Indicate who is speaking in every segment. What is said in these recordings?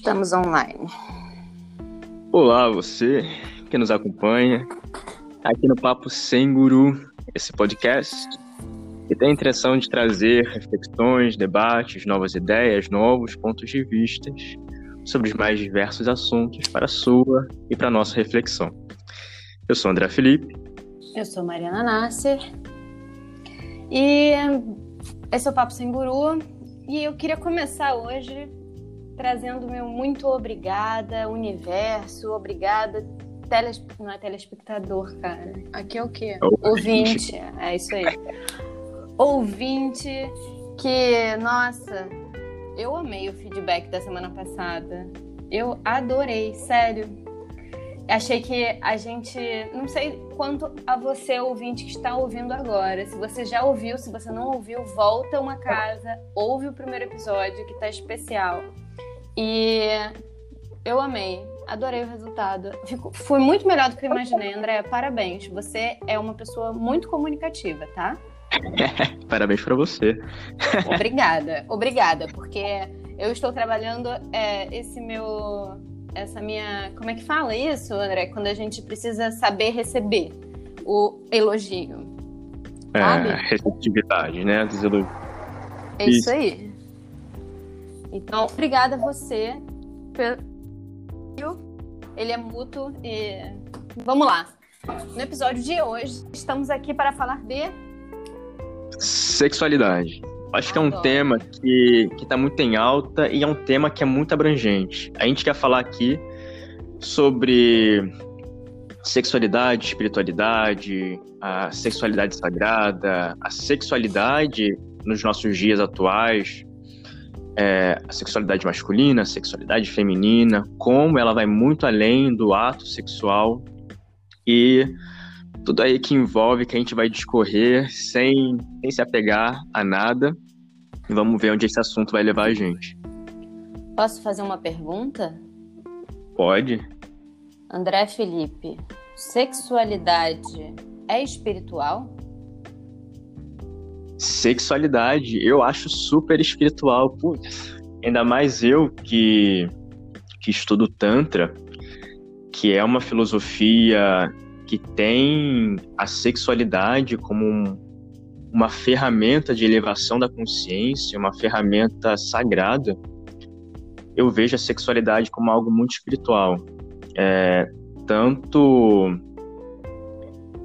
Speaker 1: Estamos online.
Speaker 2: Olá, você que nos acompanha aqui no Papo Sem Guru, esse podcast que tem a intenção de trazer reflexões, debates, novas ideias, novos pontos de vista sobre os mais diversos assuntos para a sua e para a nossa reflexão. Eu sou André Felipe.
Speaker 1: Eu sou Mariana Nasser. E esse é o Papo Sem Guru. E eu queria começar hoje trazendo meu muito obrigada, universo, obrigada, teles... não é telespectador, cara. Aqui é o quê? Ouvinte. É isso aí. Ouvinte que, nossa, eu amei o feedback da semana passada. Eu adorei, sério. Achei que a gente. Não sei quanto a você, ouvinte, que está ouvindo agora. Se você já ouviu, se você não ouviu, volta uma casa, ouve o primeiro episódio, que tá especial. E eu amei, adorei o resultado. Fico, foi muito melhor do que eu imaginei, André. Parabéns. Você é uma pessoa muito comunicativa, tá?
Speaker 2: Parabéns para você.
Speaker 1: obrigada, obrigada, porque eu estou trabalhando é, esse meu, essa minha, como é que fala isso, André? Quando a gente precisa saber receber o elogio.
Speaker 2: É, receptividade, né? Dos elogios.
Speaker 1: É isso aí. Então, obrigada a você pelo. Ele é mútuo e vamos lá. No episódio de hoje, estamos aqui para falar de
Speaker 2: sexualidade. Acho que é um Adoro. tema que, que tá muito em alta e é um tema que é muito abrangente. A gente quer falar aqui sobre sexualidade, espiritualidade, a sexualidade sagrada, a sexualidade nos nossos dias atuais, é, a sexualidade masculina, a sexualidade feminina, como ela vai muito além do ato sexual e tudo aí que envolve que a gente vai discorrer sem, sem se apegar a nada. E vamos ver onde esse assunto vai levar a gente.
Speaker 1: Posso fazer uma pergunta?
Speaker 2: Pode.
Speaker 1: André Felipe, sexualidade é espiritual?
Speaker 2: Sexualidade, eu acho super espiritual. Putz, ainda mais eu que, que estudo Tantra, que é uma filosofia que tem a sexualidade como um, uma ferramenta de elevação da consciência, uma ferramenta sagrada. Eu vejo a sexualidade como algo muito espiritual. É, tanto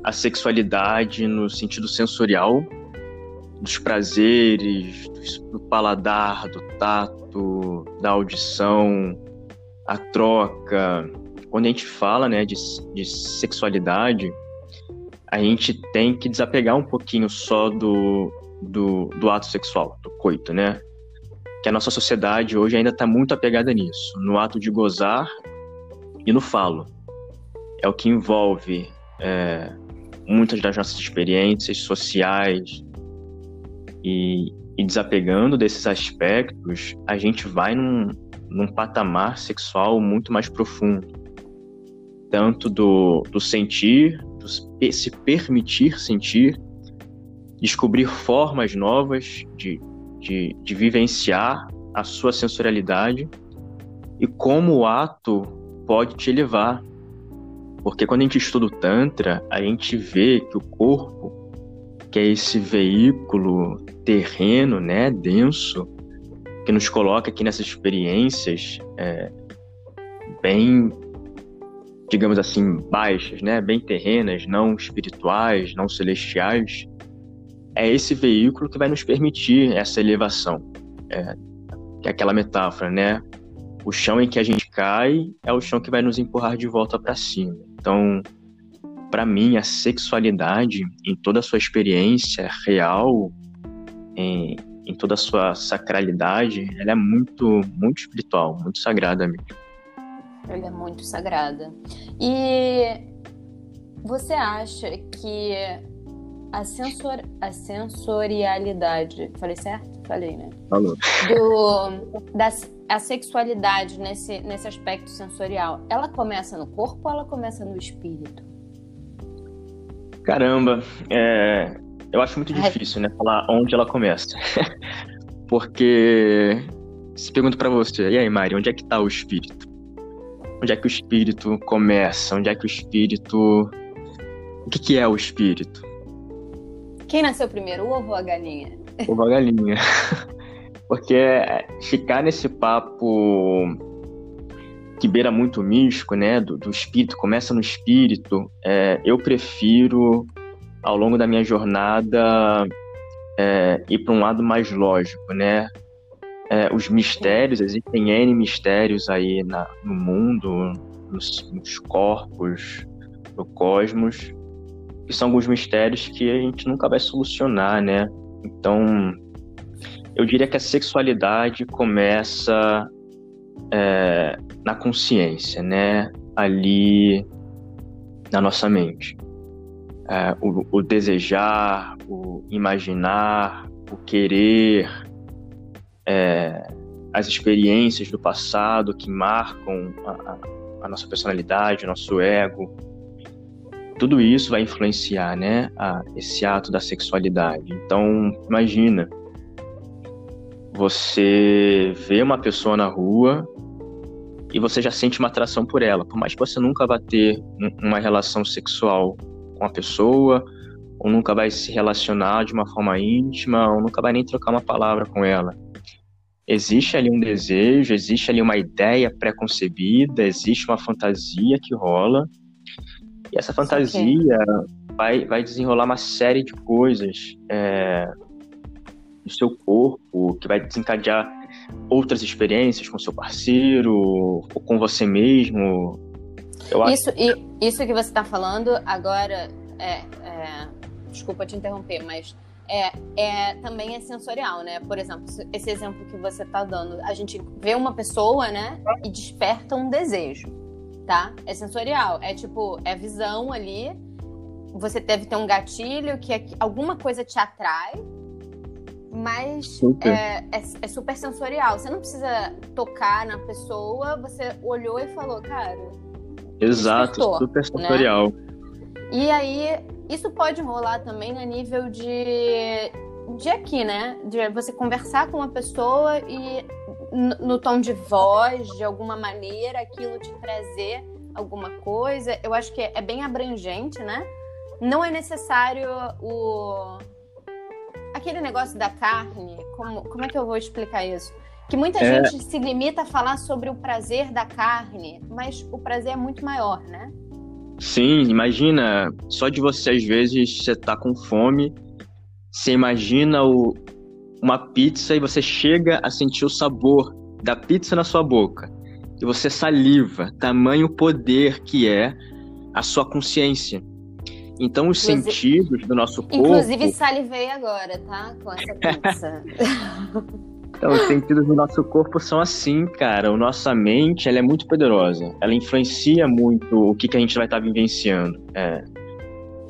Speaker 2: a sexualidade no sentido sensorial, dos prazeres, do paladar, do tato, da audição, a troca. Quando a gente fala né, de, de sexualidade, a gente tem que desapegar um pouquinho só do, do, do ato sexual, do coito, né? Que a nossa sociedade hoje ainda está muito apegada nisso, no ato de gozar e no falo. É o que envolve é, muitas das nossas experiências sociais, e, e desapegando desses aspectos, a gente vai num, num patamar sexual muito mais profundo. Tanto do, do sentir, do se permitir sentir, descobrir formas novas de, de, de vivenciar a sua sensorialidade e como o ato pode te elevar. Porque quando a gente estuda o Tantra, a gente vê que o corpo, que é esse veículo terreno, né, denso, que nos coloca aqui nessas experiências é, bem, digamos assim, baixas, né, bem terrenas, não espirituais, não celestiais, é esse veículo que vai nos permitir essa elevação. É, é aquela metáfora, né? O chão em que a gente cai é o chão que vai nos empurrar de volta para cima. Então, para mim, a sexualidade, em toda a sua experiência real, em, em toda a sua sacralidade, ela é muito, muito espiritual, muito sagrada mesmo.
Speaker 1: Ela é muito sagrada. E você acha que a, sensor, a sensorialidade, falei certo? Falei, né?
Speaker 2: Falou.
Speaker 1: Do, da, a sexualidade nesse, nesse aspecto sensorial, ela começa no corpo ou ela começa no espírito?
Speaker 2: Caramba, é, eu acho muito difícil, né, falar onde ela começa. Porque se pergunto para você, e aí, Mari, onde é que está o espírito? Onde é que o espírito começa? Onde é que o espírito. O que, que é o espírito?
Speaker 1: Quem nasceu primeiro, o ovo ou a galinha?
Speaker 2: Ovo ou a galinha. Porque ficar nesse papo que beira muito místico, né, do, do espírito, começa no espírito, é, eu prefiro, ao longo da minha jornada, é, ir para um lado mais lógico, né? É, os mistérios, existem N mistérios aí na, no mundo, nos, nos corpos, no cosmos, que são alguns mistérios que a gente nunca vai solucionar, né? Então, eu diria que a sexualidade começa é, na consciência, né? Ali na nossa mente. É, o, o, desejar, o imaginar, o querer, é, as experiências do passado que marcam a, a, nossa personalidade, o nosso ego. Tudo isso vai influenciar, né? A, esse ato da sexualidade. Então, imagina você vê uma pessoa na rua e você já sente uma atração por ela, por mais que você nunca vá ter uma relação sexual com a pessoa, ou nunca vai se relacionar de uma forma íntima, ou nunca vai nem trocar uma palavra com ela. Existe ali um desejo, existe ali uma ideia pré-concebida, existe uma fantasia que rola, e essa fantasia vai, vai desenrolar uma série de coisas. É, do seu corpo, que vai desencadear outras experiências com seu parceiro ou com você mesmo.
Speaker 1: Eu isso, acho... isso que você está falando agora é, é, desculpa te interromper, mas é, é, também é sensorial, né? Por exemplo, esse exemplo que você está dando, a gente vê uma pessoa, né, e desperta um desejo, tá? É sensorial, é tipo, é visão ali. Você deve ter um gatilho que é, alguma coisa te atrai mas super. É, é, é, super sensorial. Você não precisa tocar na pessoa, você olhou e falou, cara.
Speaker 2: Exato, super né? sensorial. Né?
Speaker 1: E aí, isso pode rolar também a nível de, de aqui, né? De você conversar com uma pessoa e no tom de voz, de alguma maneira, aquilo te trazer alguma coisa. Eu acho que é bem abrangente, né? Não é necessário o aquele negócio da carne, como, como é que eu vou explicar isso? Que muita é... gente se limita a falar sobre o prazer da carne, mas o prazer é muito maior, né?
Speaker 2: Sim, imagina, só de você às vezes você tá com fome, você imagina o, uma pizza e você chega a sentir o sabor da pizza na sua boca. E você saliva, tamanho poder que é a sua consciência. Então, os inclusive, sentidos do nosso corpo.
Speaker 1: Inclusive, salivei agora, tá? Com essa pizza.
Speaker 2: então, os sentidos do nosso corpo são assim, cara. A nossa mente, ela é muito poderosa. Ela influencia muito o que, que a gente vai estar vivenciando. É,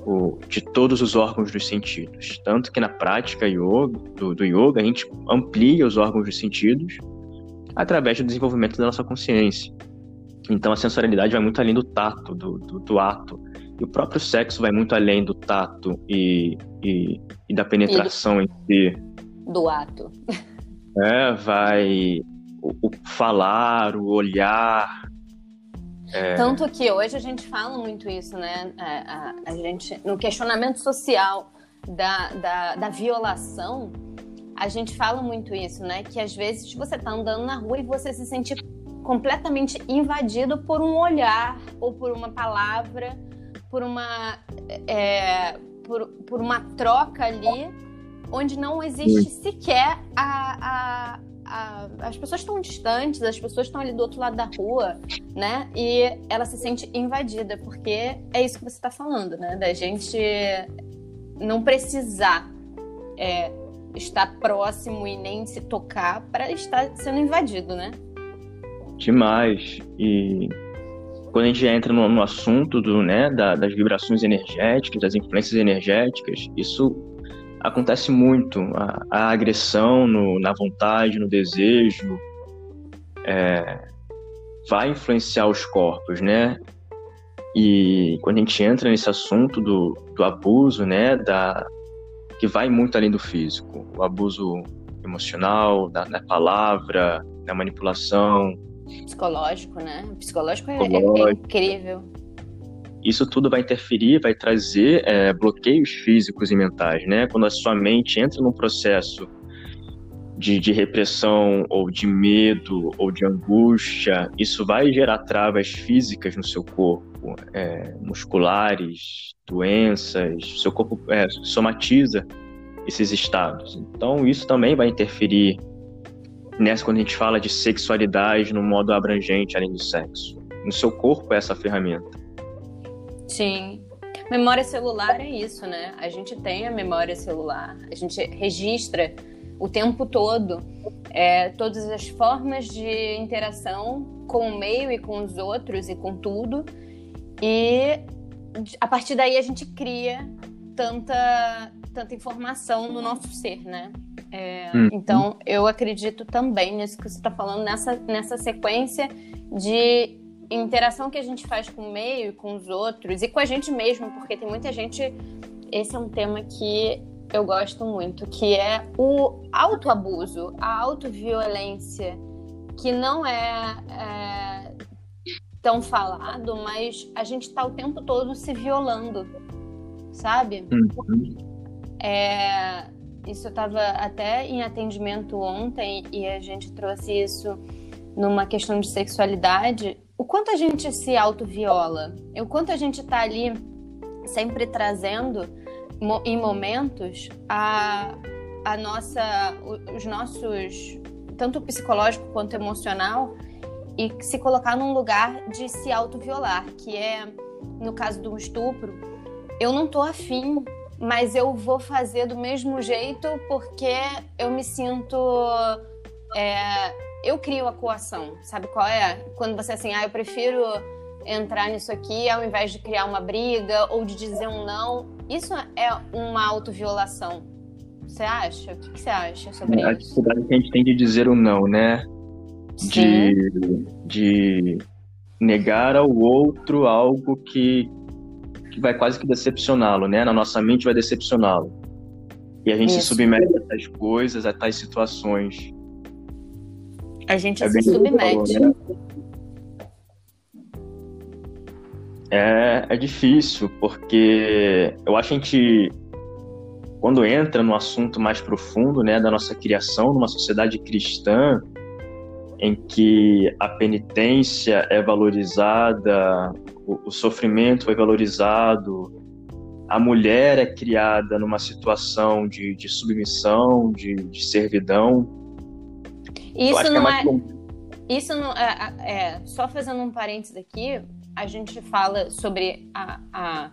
Speaker 2: o, de todos os órgãos dos sentidos. Tanto que na prática yoga, do, do yoga, a gente amplia os órgãos dos sentidos através do desenvolvimento da nossa consciência. Então, a sensorialidade vai muito além do tato, do, do, do ato e o próprio sexo vai muito além do tato e, e, e da penetração e em si.
Speaker 1: Do ato.
Speaker 2: É, vai o, o falar, o olhar.
Speaker 1: É... Tanto que hoje a gente fala muito isso, né? A, a, a gente, no questionamento social da, da, da violação, a gente fala muito isso, né? Que às vezes você tá andando na rua e você se sente completamente invadido por um olhar ou por uma palavra por uma, é, por, por uma troca ali onde não existe sequer a, a, a, as pessoas estão distantes, as pessoas estão ali do outro lado da rua, né? E ela se sente invadida, porque é isso que você está falando, né? Da gente não precisar é, estar próximo e nem se tocar para estar sendo invadido, né?
Speaker 2: Demais. E quando a gente entra no, no assunto do, né, da, das vibrações energéticas, das influências energéticas, isso acontece muito. A, a agressão no, na vontade, no desejo, é, vai influenciar os corpos, né? E quando a gente entra nesse assunto do, do abuso, né, da, que vai muito além do físico, o abuso emocional, da, da palavra, na manipulação.
Speaker 1: Psicológico, né? Psicológico, é, Psicológico. É, é, incrível.
Speaker 2: Isso tudo vai interferir, vai trazer é, bloqueios físicos e mentais, né? Quando a sua mente entra num processo de, de, repressão ou de medo ou de angústia, isso vai gerar travas físicas no seu corpo, é, musculares, doenças, seu corpo é, somatiza esses estados. Então isso também vai interferir nessa quando a gente fala de sexualidade no modo abrangente além do sexo. No seu corpo é essa ferramenta.
Speaker 1: Sim. Memória celular é isso, né? A gente tem a memória celular, a gente registra o tempo todo é, todas as formas de interação com o meio e com os outros e com tudo. E a partir daí a gente cria tanta, tanta informação no nosso ser, né? É, uhum. Então eu acredito também nisso que você está falando, nessa, nessa sequência de interação que a gente faz com o meio e com os outros e com a gente mesmo, porque tem muita gente. Esse é um tema que eu gosto muito, que é o autoabuso, a autoviolência, que não é, é tão falado, mas a gente está o tempo todo se violando, sabe? Uhum. É, isso eu estava até em atendimento ontem e a gente trouxe isso numa questão de sexualidade. O quanto a gente se autoviola, o quanto a gente está ali sempre trazendo em momentos a, a nossa, os nossos, tanto psicológico quanto emocional, e se colocar num lugar de se autoviolar, que é, no caso do estupro, eu não tô afim, mas eu vou fazer do mesmo jeito porque eu me sinto. É, eu crio a coação, sabe qual é? Quando você é assim, ah, eu prefiro entrar nisso aqui ao invés de criar uma briga ou de dizer um não. Isso é uma autoviolação. Você acha? O que, você acha sobre
Speaker 2: a
Speaker 1: isso? A
Speaker 2: dificuldade que a gente tem de dizer o não, né? De, de negar ao outro algo que, que vai quase que decepcioná-lo, né? Na nossa mente vai decepcioná-lo. E a gente isso. se submete a tais coisas, a tais situações.
Speaker 1: A gente é se submete. Falou, né?
Speaker 2: É, é difícil, porque eu acho que a gente, quando entra no assunto mais profundo né, da nossa criação numa sociedade cristã, em que a penitência é valorizada, o, o sofrimento é valorizado, a mulher é criada numa situação de, de submissão, de, de servidão.
Speaker 1: Isso é não é, é isso não é, é, só fazendo um parênteses aqui, a gente fala sobre a, a,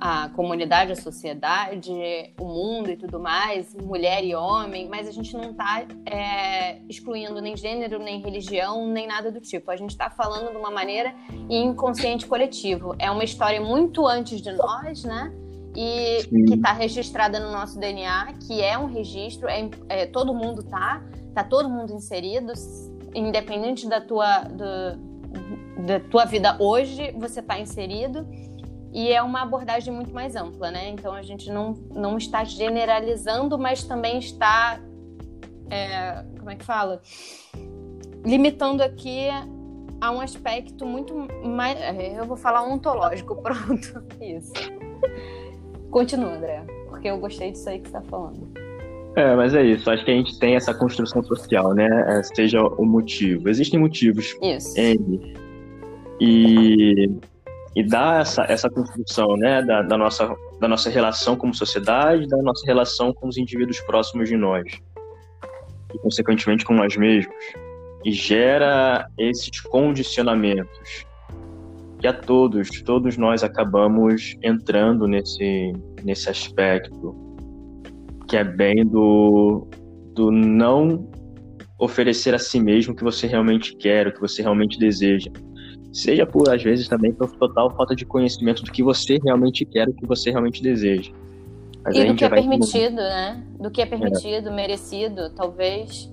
Speaker 1: a comunidade, a sociedade, o mundo e tudo mais, mulher e homem, mas a gente não está é, excluindo nem gênero, nem religião, nem nada do tipo. A gente está falando de uma maneira inconsciente coletivo. É uma história muito antes de nós, né? E Sim. que está registrada no nosso DNA, que é um registro, é, é, todo mundo tá, tá todo mundo inserido, independente da tua, do, da tua vida hoje, você está inserido. E é uma abordagem muito mais ampla, né? Então a gente não, não está generalizando, mas também está. É, como é que fala? Limitando aqui a um aspecto muito mais. É, eu vou falar ontológico, pronto. Isso. Continua, André, porque eu gostei disso aí que você está falando.
Speaker 2: É, mas é isso. Acho que a gente tem essa construção social, né? É, seja o motivo. Existem motivos
Speaker 1: isso.
Speaker 2: N e, e dá essa, essa construção né, da, da, nossa, da nossa relação como sociedade, da nossa relação com os indivíduos próximos de nós e, consequentemente, com nós mesmos. E gera esses condicionamentos que a todos, todos nós acabamos entrando nesse, nesse aspecto, que é bem do, do não oferecer a si mesmo o que você realmente quer, o que você realmente deseja seja por, às vezes, também por total falta de conhecimento do que você realmente quer, o que você realmente deseja.
Speaker 1: Mas e do que é permitido, né? Do que é permitido, é. merecido, talvez.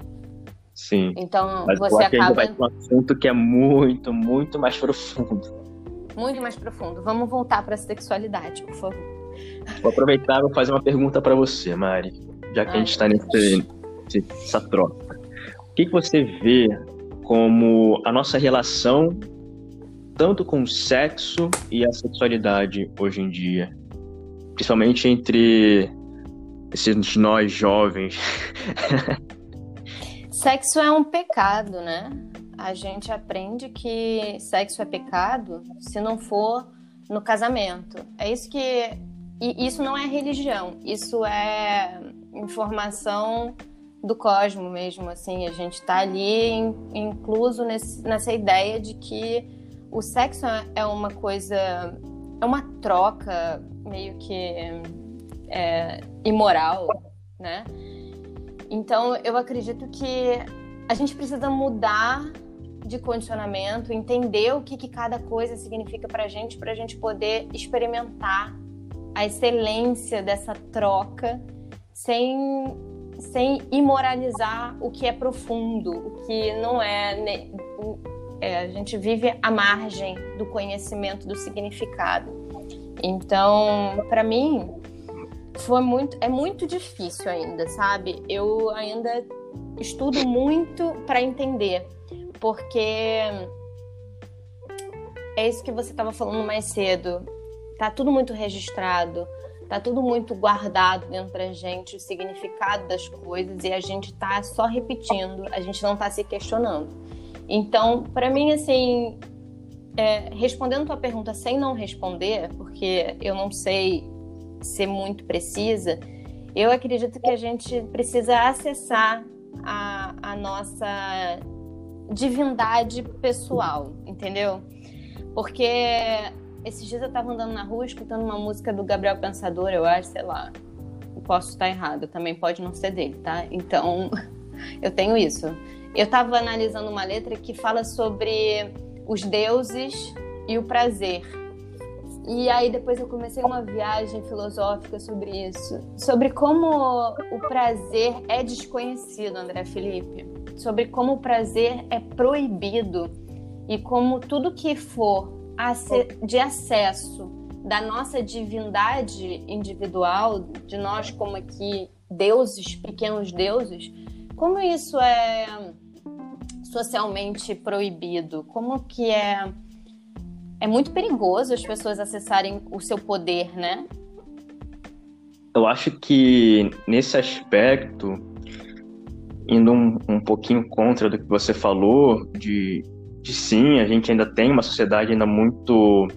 Speaker 2: Sim.
Speaker 1: Então,
Speaker 2: Mas
Speaker 1: você acaba...
Speaker 2: vai um assunto que é muito, muito mais profundo.
Speaker 1: Muito mais profundo. Vamos voltar para a sexualidade, por favor.
Speaker 2: Vou aproveitar e vou fazer uma pergunta para você, Mari. Já que Ai, a gente está nessa troca. que, que você vê como a nossa relação tanto com o sexo e a sexualidade hoje em dia? Principalmente entre esses nós jovens.
Speaker 1: Sexo é um pecado, né? A gente aprende que sexo é pecado se não for no casamento. É isso que. E isso não é religião, isso é informação do cosmo mesmo, assim. A gente está ali incluso nesse, nessa ideia de que o sexo é uma coisa. É uma troca meio que é, imoral, né? Então, eu acredito que a gente precisa mudar de condicionamento, entender o que, que cada coisa significa para gente, para a gente poder experimentar a excelência dessa troca sem, sem imoralizar o que é profundo, o que não é, é. A gente vive à margem do conhecimento do significado. Então, para mim, foi muito, é muito difícil ainda, sabe? Eu ainda estudo muito para entender, porque é isso que você estava falando mais cedo. Tá tudo muito registrado, tá tudo muito guardado dentro da gente, o significado das coisas e a gente tá só repetindo, a gente não tá se questionando. Então, para mim, assim, é, respondendo tua pergunta sem não responder, porque eu não sei ser muito precisa, eu acredito que a gente precisa acessar a, a nossa divindade pessoal, entendeu? Porque esses dias eu tava andando na rua escutando uma música do Gabriel Pensador, eu acho, sei lá. Posso estar errado, também pode não ser dele, tá? Então, eu tenho isso. Eu tava analisando uma letra que fala sobre os deuses e o prazer. E aí depois eu comecei uma viagem filosófica sobre isso, sobre como o prazer é desconhecido, André Felipe, sobre como o prazer é proibido. E como tudo que for de acesso da nossa divindade individual, de nós como aqui deuses, pequenos deuses, como isso é socialmente proibido, como que é é muito perigoso as pessoas acessarem o seu poder, né?
Speaker 2: Eu acho que nesse aspecto, indo um, um pouquinho contra do que você falou, de, de sim, a gente ainda tem uma sociedade ainda muito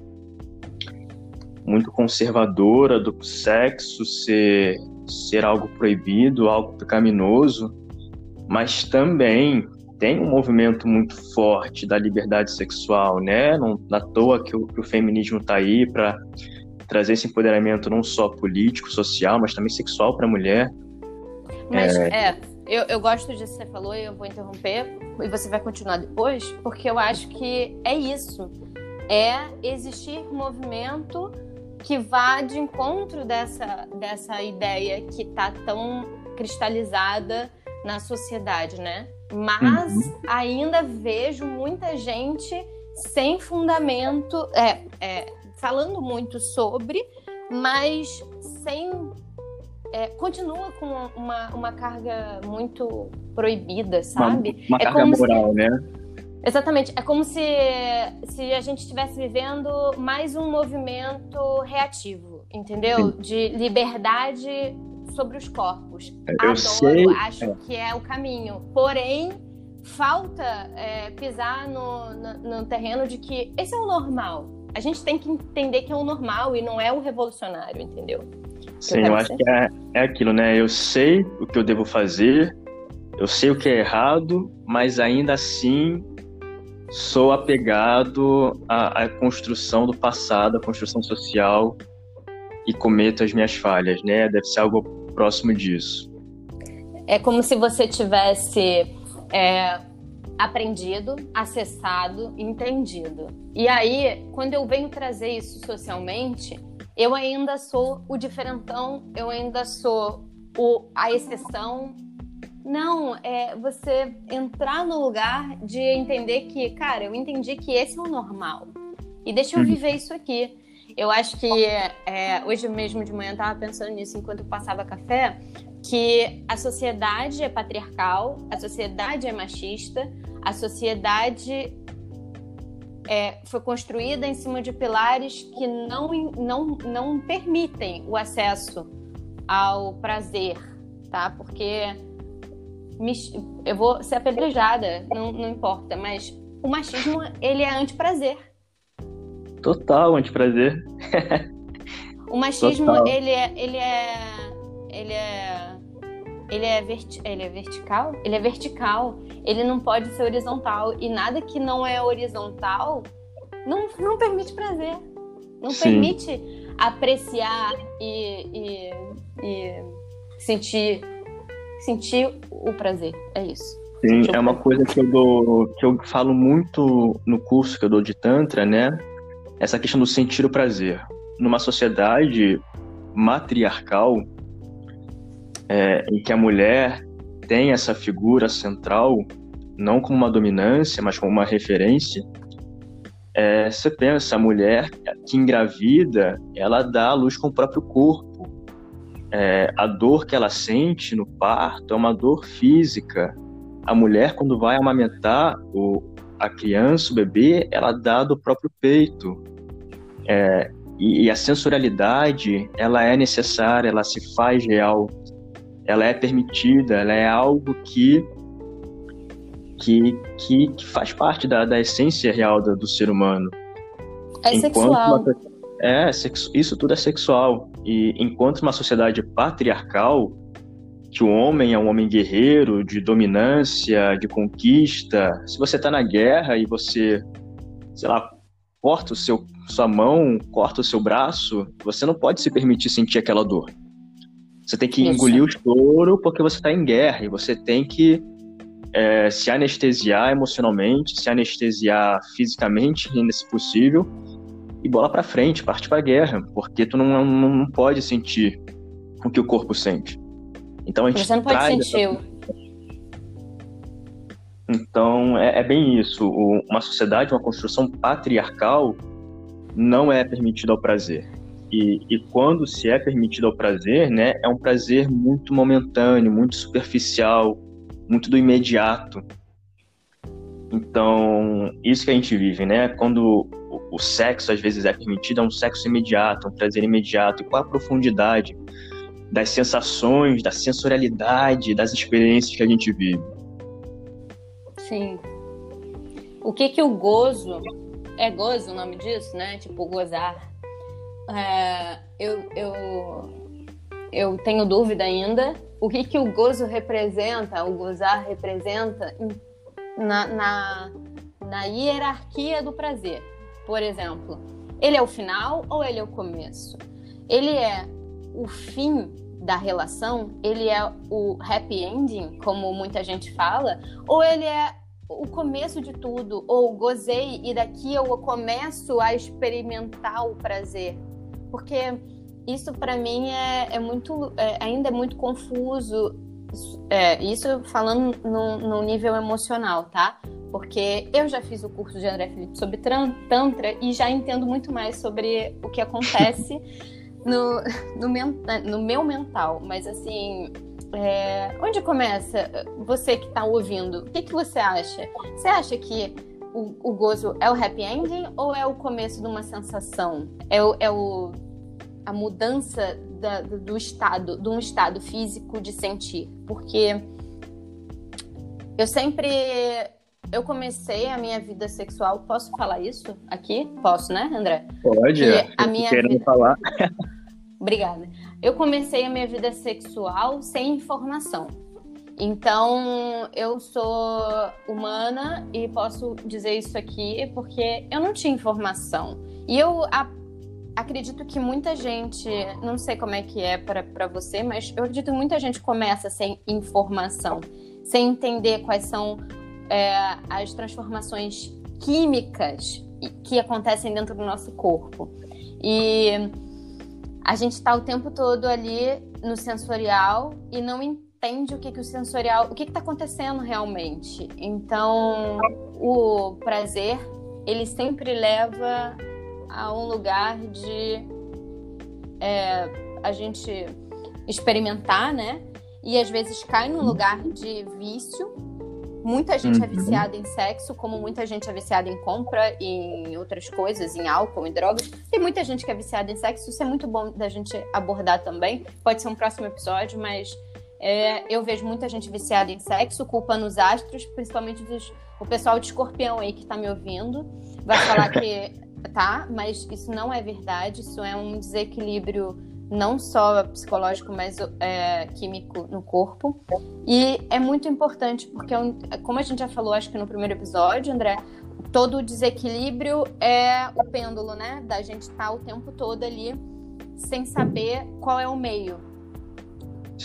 Speaker 2: muito conservadora do sexo ser, ser algo proibido, algo pecaminoso, mas também tem um movimento muito forte da liberdade sexual, né? Não à toa que o, que o feminismo está aí para trazer esse empoderamento não só político, social, mas também sexual para a mulher.
Speaker 1: Mas é, é eu, eu gosto disso que você falou e eu vou interromper e você vai continuar depois, porque eu acho que é isso. É existir movimento que vá de encontro dessa, dessa ideia que está tão cristalizada na sociedade, né? Mas uhum. ainda vejo muita gente sem fundamento, é, é, falando muito sobre, mas sem. É, continua com uma, uma carga muito proibida, sabe?
Speaker 2: Uma, uma
Speaker 1: é
Speaker 2: carga moral, se, né?
Speaker 1: Exatamente. É como se, se a gente estivesse vivendo mais um movimento reativo, entendeu? Sim. De liberdade sobre os corpos.
Speaker 2: É, eu Adoro, sei.
Speaker 1: acho é. que é o caminho. Porém, falta é, pisar no, no, no, terreno de que esse é o normal. A gente tem que entender que é o normal e não é o revolucionário, entendeu?
Speaker 2: Sim, eu, acho que é, é aquilo, né? Eu sei o que eu devo fazer, eu sei o que é errado, mas ainda assim sou apegado à, à construção do passado, à construção social e cometo as minhas falhas, né? Deve ser algo próximo disso.
Speaker 1: É como se você tivesse é, aprendido, acessado, entendido. E aí, quando eu venho trazer isso socialmente, eu ainda sou o diferentão, eu ainda sou o, a exceção. Não, é você entrar no lugar de entender que, cara, eu entendi que esse é o normal. E deixa eu uhum. viver isso aqui. Eu acho que é, hoje mesmo de manhã eu tava pensando nisso enquanto eu passava café, que a sociedade é patriarcal, a sociedade é machista, a sociedade é, foi construída em cima de pilares que não, não, não permitem o acesso ao prazer, tá? Porque me, eu vou ser apedrejada, não, não importa, mas o machismo, ele é anti-prazer.
Speaker 2: Total anti-prazer.
Speaker 1: o machismo, Total. ele é, ele é, ele é, ele é, verti ele é vertical? Ele é vertical. Ele não pode ser horizontal. E nada que não é horizontal não, não permite prazer. Não Sim. permite apreciar e, e, e sentir, sentir o prazer. É isso.
Speaker 2: Sim, é uma coisa que eu dou, que eu falo muito no curso que eu dou de Tantra, né? Essa questão do sentir o prazer. Numa sociedade matriarcal, é, em que a mulher tem essa figura central, não como uma dominância, mas como uma referência, é, você pensa, a mulher que engravida, ela dá a luz com o próprio corpo. É, a dor que ela sente no parto é uma dor física, a mulher, quando vai amamentar o, a criança, o bebê, ela dá do próprio peito. É, e, e, a sensorialidade, ela é necessária, ela se faz real, ela é permitida, ela é algo que que, que, que faz parte da, da essência real do, do ser humano.
Speaker 1: É enquanto sexual. Uma,
Speaker 2: é, isso tudo é sexual. E enquanto uma sociedade patriarcal, que o homem é um homem guerreiro, de dominância, de conquista. Se você está na guerra e você, sei lá, corta o seu, sua mão, corta o seu braço, você não pode se permitir sentir aquela dor. Você tem que Isso. engolir o choro porque você está em guerra e você tem que é, se anestesiar emocionalmente, se anestesiar fisicamente, se possível, e bola para frente, parte para guerra, porque tu não, não, não pode sentir o que o corpo sente. Então a gente
Speaker 1: Você não pode sentir. Essa...
Speaker 2: Então é, é, bem isso. O, uma sociedade, uma construção patriarcal não é permitida ao prazer. E, e quando se é permitido ao prazer, né, é um prazer muito momentâneo, muito superficial, muito do imediato. Então, isso que a gente vive, né? Quando o, o sexo às vezes é permitido, é um sexo imediato, um prazer imediato. E qual a profundidade das sensações, da sensorialidade, das experiências que a gente vive.
Speaker 1: Sim. O que que o gozo é gozo o nome disso, né? Tipo gozar. É, eu, eu eu tenho dúvida ainda. O que que o gozo representa? O gozar representa na, na, na hierarquia do prazer. Por exemplo, ele é o final ou ele é o começo? Ele é o fim da relação, ele é o happy ending, como muita gente fala, ou ele é o começo de tudo, ou gozei e daqui eu começo a experimentar o prazer. Porque isso para mim é, é muito, é, ainda é muito confuso. É, isso falando no, no nível emocional, tá? porque eu já fiz o curso de André Felipe sobre Tantra e já entendo muito mais sobre o que acontece no, no, no meu mental. Mas assim, é, onde começa você que está ouvindo? O que, que você acha? Você acha que o, o, gozo é o happy ending ou é o começo de uma sensação? É o, é o a mudança da, do estado, de um estado físico de sentir? Porque eu sempre eu comecei a minha vida sexual. Posso falar isso aqui? Posso, né, André?
Speaker 2: Pode. E a minha querendo vida... falar.
Speaker 1: Obrigada. Eu comecei a minha vida sexual sem informação. Então, eu sou humana e posso dizer isso aqui porque eu não tinha informação. E eu a, acredito que muita gente, não sei como é que é para você, mas eu acredito que muita gente começa sem informação, sem entender quais são é, as transformações químicas que acontecem dentro do nosso corpo. E a gente está o tempo todo ali no sensorial e não entende o que, que o sensorial, o que está acontecendo realmente. Então, o prazer, ele sempre leva a um lugar de é, a gente experimentar, né? e às vezes cai num lugar de vício. Muita gente é uhum. é viciada em sexo, como muita gente é viciada em compra e em outras coisas, em álcool, em drogas. Tem muita gente que é viciada em sexo, isso é muito bom da gente abordar também. Pode ser um próximo episódio, mas é, eu vejo muita gente viciada em sexo, culpando os astros, principalmente dos, o pessoal de escorpião aí que tá me ouvindo. Vai falar que tá, mas isso não é verdade, isso é um desequilíbrio não só psicológico, mas é, químico no corpo. E é muito importante, porque, é como a gente já falou, acho que no primeiro episódio, André, todo o desequilíbrio é o pêndulo, né? Da gente estar tá o tempo todo ali sem saber qual é o meio.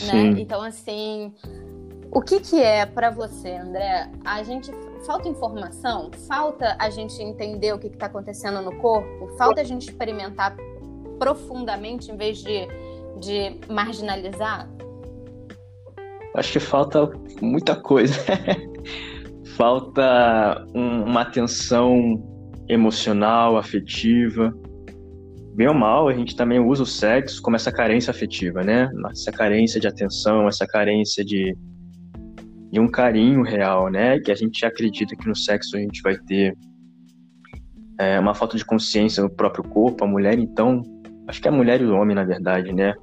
Speaker 1: Né? Então, assim, o que, que é para você, André? A gente falta informação? Falta a gente entender o que está acontecendo no corpo? Falta a gente experimentar profundamente em vez de, de marginalizar?
Speaker 2: Acho que falta muita coisa. falta um, uma atenção emocional, afetiva. Bem ou mal, a gente também usa o sexo como essa carência afetiva, né? Essa carência de atenção, essa carência de, de um carinho real, né? Que a gente acredita que no sexo a gente vai ter é, uma falta de consciência no próprio corpo. A mulher, então, acho que é a mulher e o homem, na verdade, né?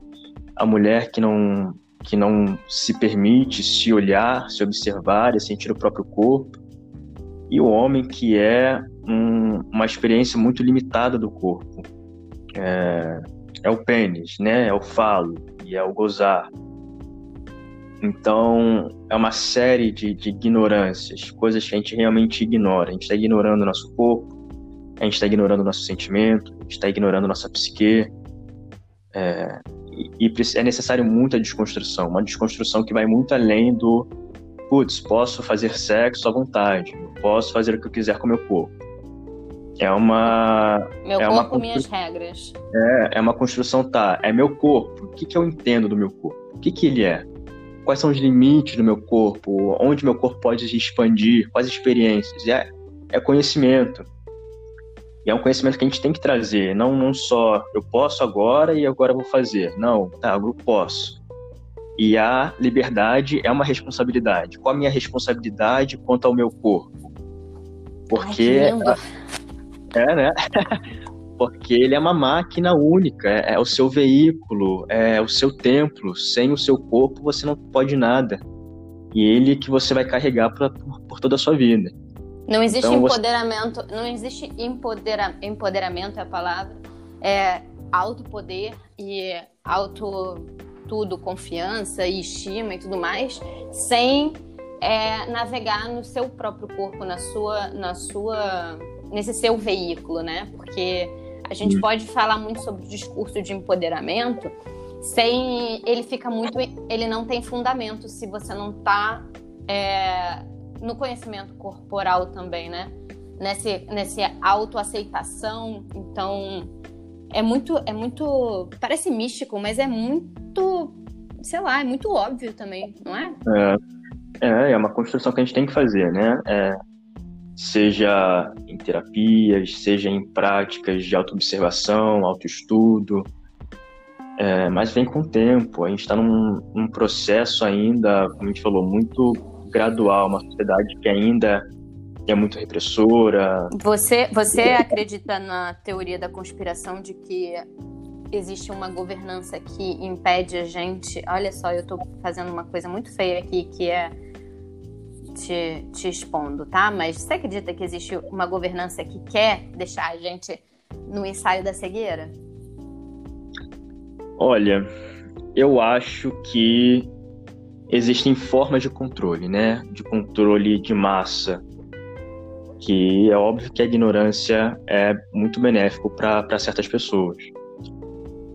Speaker 2: A mulher que não que não se permite se olhar, se observar e sentir o próprio corpo, e o homem que é um, uma experiência muito limitada do corpo. É, é o pênis, né? É o falo e é o gozar. Então, é uma série de, de ignorâncias, coisas que a gente realmente ignora. A gente está ignorando o nosso corpo, a gente está ignorando o nosso sentimento, a gente está ignorando nossa psique. É, e, e é necessário muita desconstrução, uma desconstrução que vai muito além do putz, posso fazer sexo à vontade, posso fazer o que eu quiser com o meu corpo. É uma.
Speaker 1: Meu
Speaker 2: é
Speaker 1: corpo, uma minhas regras.
Speaker 2: É, é uma construção, tá? É meu corpo. O que, que eu entendo do meu corpo? O que, que ele é? Quais são os limites do meu corpo? Onde meu corpo pode se expandir? Quais experiências? É, é conhecimento. E é um conhecimento que a gente tem que trazer, não, não só eu posso agora e agora vou fazer. Não, tá, eu posso. E a liberdade é uma responsabilidade. Qual a minha responsabilidade quanto ao meu corpo? Porque. Ai, é, né? Porque ele é uma máquina única, é, é o seu veículo, é o seu templo. Sem o seu corpo você não pode nada. E ele que você vai carregar pra, por, por toda a sua vida.
Speaker 1: Não existe então, empoderamento, você... não existe empodera, empoderamento é a palavra, é alto poder e alto tudo, confiança e estima e tudo mais, sem é, navegar no seu próprio corpo, na sua, na sua, nesse seu veículo, né? Porque a gente pode falar muito sobre o discurso de empoderamento, sem ele fica muito, ele não tem fundamento se você não está é, no conhecimento corporal também, né? Nesse, nesse autoaceitação. Então, é muito, é muito. Parece místico, mas é muito. Sei lá, é muito óbvio também, não é?
Speaker 2: É, é, é uma construção que a gente tem que fazer, né? É, seja em terapias, seja em práticas de autoobservação, autoestudo. É, mas vem com o tempo. A gente está num, num processo ainda, como a gente falou, muito gradual, uma sociedade que ainda é muito repressora.
Speaker 1: Você, você acredita na teoria da conspiração de que existe uma governança que impede a gente? Olha só, eu estou fazendo uma coisa muito feia aqui que é te, te expondo, tá? Mas você acredita que existe uma governança que quer deixar a gente no ensaio da cegueira?
Speaker 2: Olha, eu acho que existem formas de controle, né? De controle de massa, que é óbvio que a ignorância é muito benéfico para certas pessoas.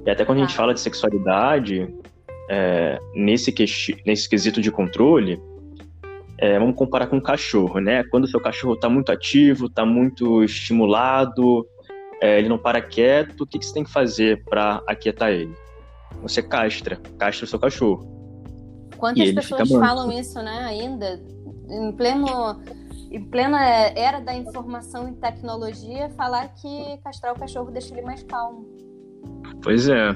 Speaker 2: E até quando a gente ah. fala de sexualidade, é, nesse, nesse quesito de controle, é, vamos comparar com um cachorro, né? Quando o seu cachorro está muito ativo, está muito estimulado, é, ele não para quieto, o que, que você tem que fazer para aquietar ele? Você castra, castra o seu cachorro.
Speaker 1: Quantas pessoas falam isso, né, ainda? Em pleno em plena era da informação e tecnologia, falar que castrar o cachorro deixa ele mais calmo.
Speaker 2: Pois é.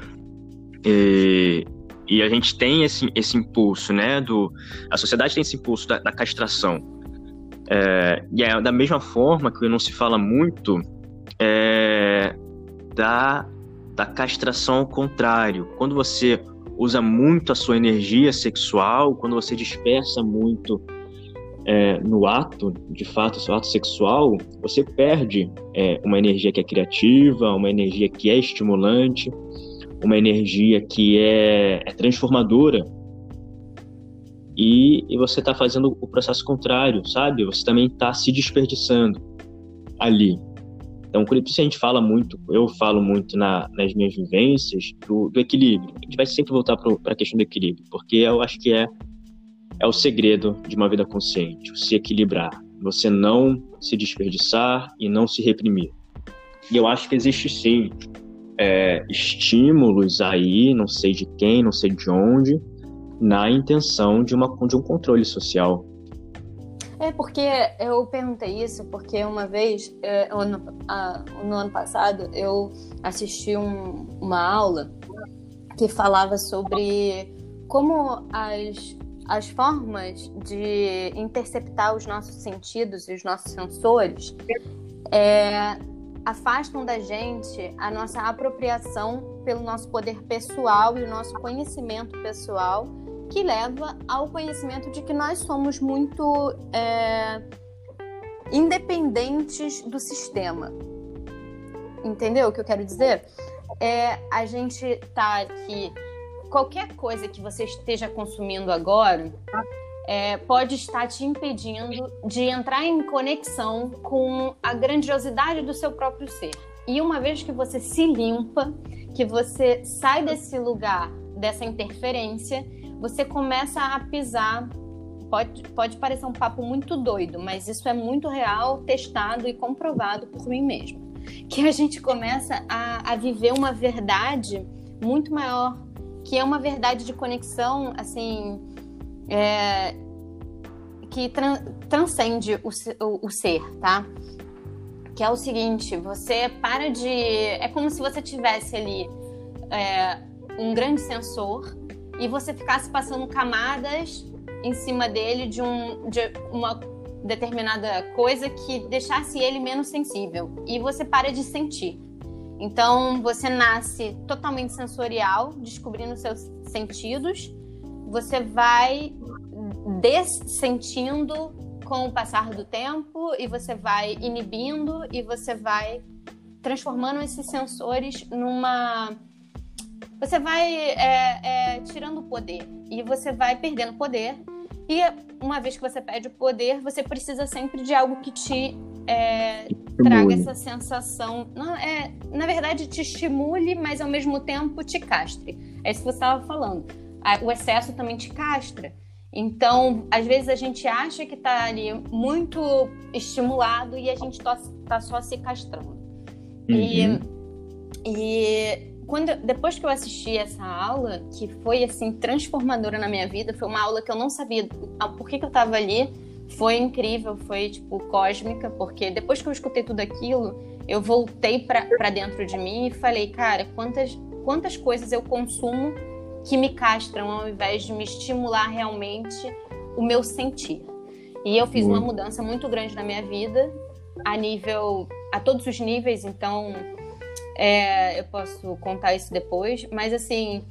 Speaker 2: E E a gente tem esse, esse impulso, né? Do, a sociedade tem esse impulso da, da castração. É, e é da mesma forma que não se fala muito é, da, da castração ao contrário. Quando você usa muito a sua energia sexual, quando você dispersa muito é, no ato, de fato, seu ato sexual, você perde é, uma energia que é criativa, uma energia que é estimulante, uma energia que é, é transformadora. E, e você está fazendo o processo contrário, sabe? Você também está se desperdiçando ali. Então, por isso a gente fala muito, eu falo muito na, nas minhas vivências do, do, equilíbrio. A gente vai sempre voltar para a questão do equilíbrio, porque eu acho que é, é o segredo de uma vida consciente, se equilibrar. Você não se desperdiçar e não se reprimir. E eu acho que existe sim é, estímulos aí, não sei de quem, não sei de onde, na intenção de, uma, de um controle social.
Speaker 1: É porque eu perguntei isso porque uma vez, é, no, ano passado, eu assisti um, uma aula que falava sobre como as, as formas de interceptar os nossos sentidos e os nossos sensores é, afastam da gente a nossa apropriação pelo nosso poder pessoal e o nosso conhecimento pessoal que leva ao conhecimento de que nós somos muito é, independentes do sistema. Entendeu o que eu quero dizer? É, a gente tá aqui. Qualquer coisa que você esteja consumindo agora é, pode estar te impedindo de entrar em conexão com a grandiosidade do seu próprio ser. E uma vez que você se limpa, que você sai desse lugar, dessa interferência, você começa a pisar. Pode, pode parecer um papo muito doido, mas isso é muito real, testado e comprovado por mim mesmo. Que a gente começa a, a viver uma verdade muito maior, que é uma verdade de conexão, assim, é, que tran, transcende o, o, o ser, tá? Que é o seguinte, você para de. É como se você tivesse ali é, um grande sensor e você ficasse passando camadas em cima dele de, um, de uma determinada coisa que deixasse ele menos sensível. E você para de sentir. Então você nasce totalmente sensorial, descobrindo seus sentidos. Você vai dessentindo com o passar do tempo e você vai inibindo e você vai transformando esses sensores numa você vai é, é, tirando o poder e você vai perdendo poder. E uma vez que você perde o poder, você precisa sempre de algo que te é, traga essa sensação. Não, é, na verdade, te estimule, mas ao mesmo tempo te castre. É isso que você estava falando. O excesso também te castra. Então, às vezes a gente acha que está ali muito estimulado e a gente está só se castrando. Uhum. E, e quando, depois que eu assisti essa aula, que foi assim transformadora na minha vida, foi uma aula que eu não sabia por que, que eu estava ali. Foi incrível, foi tipo cósmica, porque depois que eu escutei tudo aquilo, eu voltei para dentro de mim e falei, cara, quantas, quantas coisas eu consumo que me castram ao invés de me estimular realmente o meu sentir. E eu fiz uma mudança muito grande na minha vida, a nível, a todos os níveis, então é, eu posso contar isso depois, mas assim,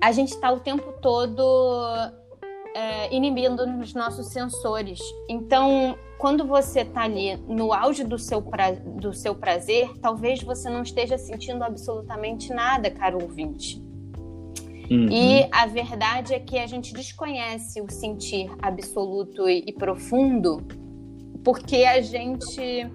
Speaker 1: a gente está o tempo todo é, inibindo os nossos sensores. Então, quando você está ali no auge do seu, pra, do seu prazer, talvez você não esteja sentindo absolutamente nada, caro ouvinte. Uhum. E a verdade é que a gente desconhece o sentir absoluto e, e profundo porque a gente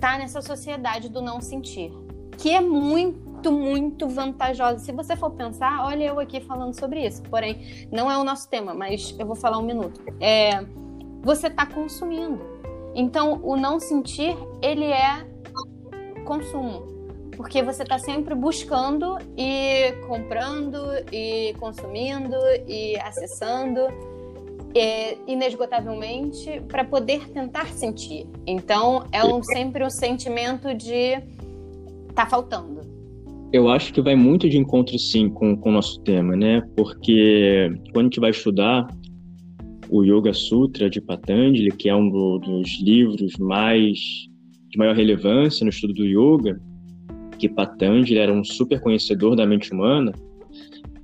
Speaker 1: tá nessa sociedade do não sentir, que é muito, muito vantajosa. Se você for pensar, olha eu aqui falando sobre isso, porém, não é o nosso tema, mas eu vou falar um minuto. É, você está consumindo. Então, o não sentir, ele é consumo. Porque você está sempre buscando e comprando e consumindo e acessando é, inesgotavelmente para poder tentar sentir. Então é um, sempre um sentimento de tá faltando,
Speaker 2: Eu acho que vai muito de encontro, sim, com, com o nosso tema, né? Porque quando a gente vai estudar o Yoga Sutra de Patanjali, que é um do, dos livros mais de maior relevância no estudo do yoga, que Patanjali era um super conhecedor da mente humana,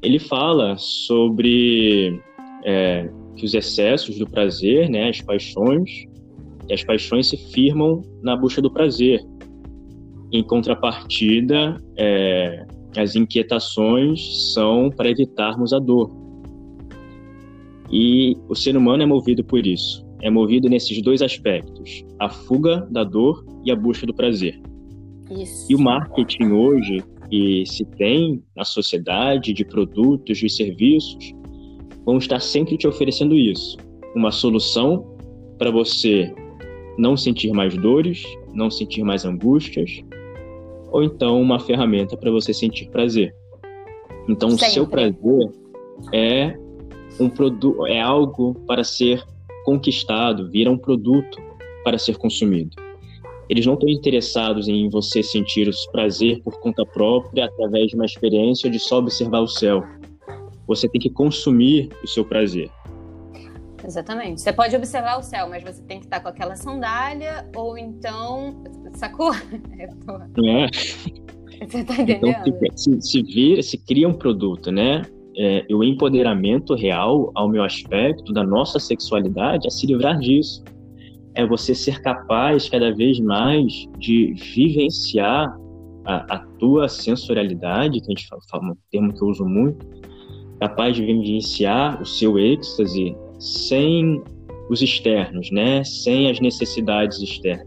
Speaker 2: ele fala sobre é, que os excessos do prazer, né, as paixões, as paixões se firmam na busca do prazer. Em contrapartida, é, as inquietações são para evitarmos a dor. E o ser humano é movido por isso. É movido nesses dois aspectos: a fuga da dor e a busca do prazer.
Speaker 1: Isso.
Speaker 2: E o marketing hoje que se tem na sociedade de produtos e serviços vão estar sempre te oferecendo isso, uma solução para você não sentir mais dores, não sentir mais angústias, ou então uma ferramenta para você sentir prazer. Então, o seu prazer é um produto, é algo para ser conquistado, vira um produto para ser consumido. Eles não estão interessados em você sentir o prazer por conta própria através de uma experiência de só observar o céu. Você tem que consumir o seu prazer.
Speaker 1: Exatamente. Você pode observar o céu, mas você tem que estar com aquela sandália, ou então. Sacou?
Speaker 2: É.
Speaker 1: Você tá entendendo?
Speaker 2: Então, se, se, vira, se cria um produto, né? É, o empoderamento real ao meu aspecto da nossa sexualidade é se livrar disso é você ser capaz cada vez mais de vivenciar a, a tua sensorialidade, que a gente fala, um termo que eu uso muito, capaz de vivenciar o seu êxtase sem os externos, né? Sem as necessidades externas.